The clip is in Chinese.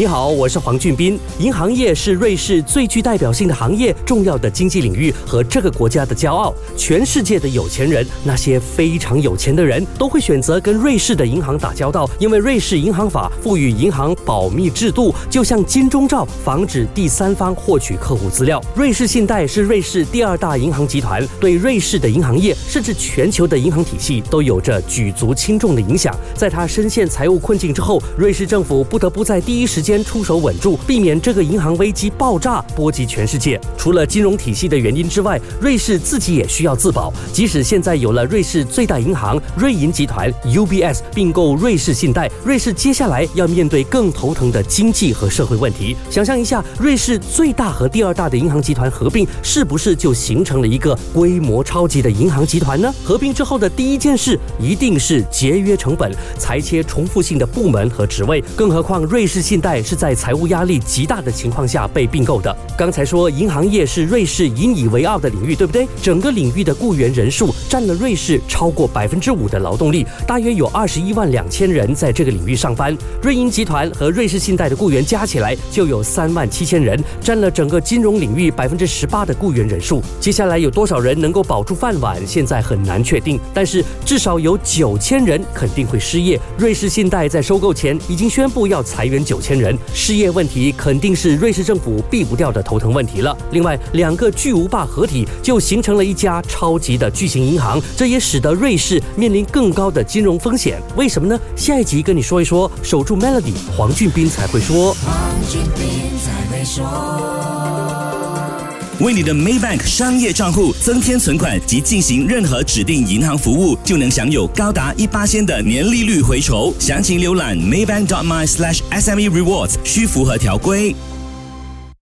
你好，我是黄俊斌。银行业是瑞士最具代表性的行业，重要的经济领域和这个国家的骄傲。全世界的有钱人，那些非常有钱的人，都会选择跟瑞士的银行打交道，因为瑞士银行法赋予银行保密制度，就像金钟罩，防止第三方获取客户资料。瑞士信贷是瑞士第二大银行集团，对瑞士的银行业甚至全球的银行体系都有着举足轻重的影响。在他深陷财务困境之后，瑞士政府不得不在第一时间间出手稳住，避免这个银行危机爆炸，波及全世界。除了金融体系的原因之外，瑞士自己也需要自保。即使现在有了瑞士最大银行瑞银集团 （UBS） 并购瑞士信贷，瑞士接下来要面对更头疼的经济和社会问题。想象一下，瑞士最大和第二大的银行集团合并，是不是就形成了一个规模超级的银行集团呢？合并之后的第一件事，一定是节约成本，裁切重复性的部门和职位。更何况瑞士信贷。是在财务压力极大的情况下被并购的。刚才说银行业是瑞士引以为傲的领域，对不对？整个领域的雇员人数占了瑞士超过百分之五的劳动力，大约有二十一万两千人在这个领域上班。瑞银集团和瑞士信贷的雇员加起来就有三万七千人，占了整个金融领域百分之十八的雇员人数。接下来有多少人能够保住饭碗，现在很难确定。但是至少有九千人肯定会失业。瑞士信贷在收购前已经宣布要裁员九千人。失业问题肯定是瑞士政府避不掉的头疼问题了。另外，两个巨无霸合体就形成了一家超级的巨型银行，这也使得瑞士面临更高的金融风险。为什么呢？下一集跟你说一说。守住 Melody，黄俊斌才会说。黄俊斌才会说。为你的 Maybank 商业账户增添存款及进行任何指定银行服务，就能享有高达一八千的年利率回酬。详情浏览 maybank.my/sme rewards，需符合条规。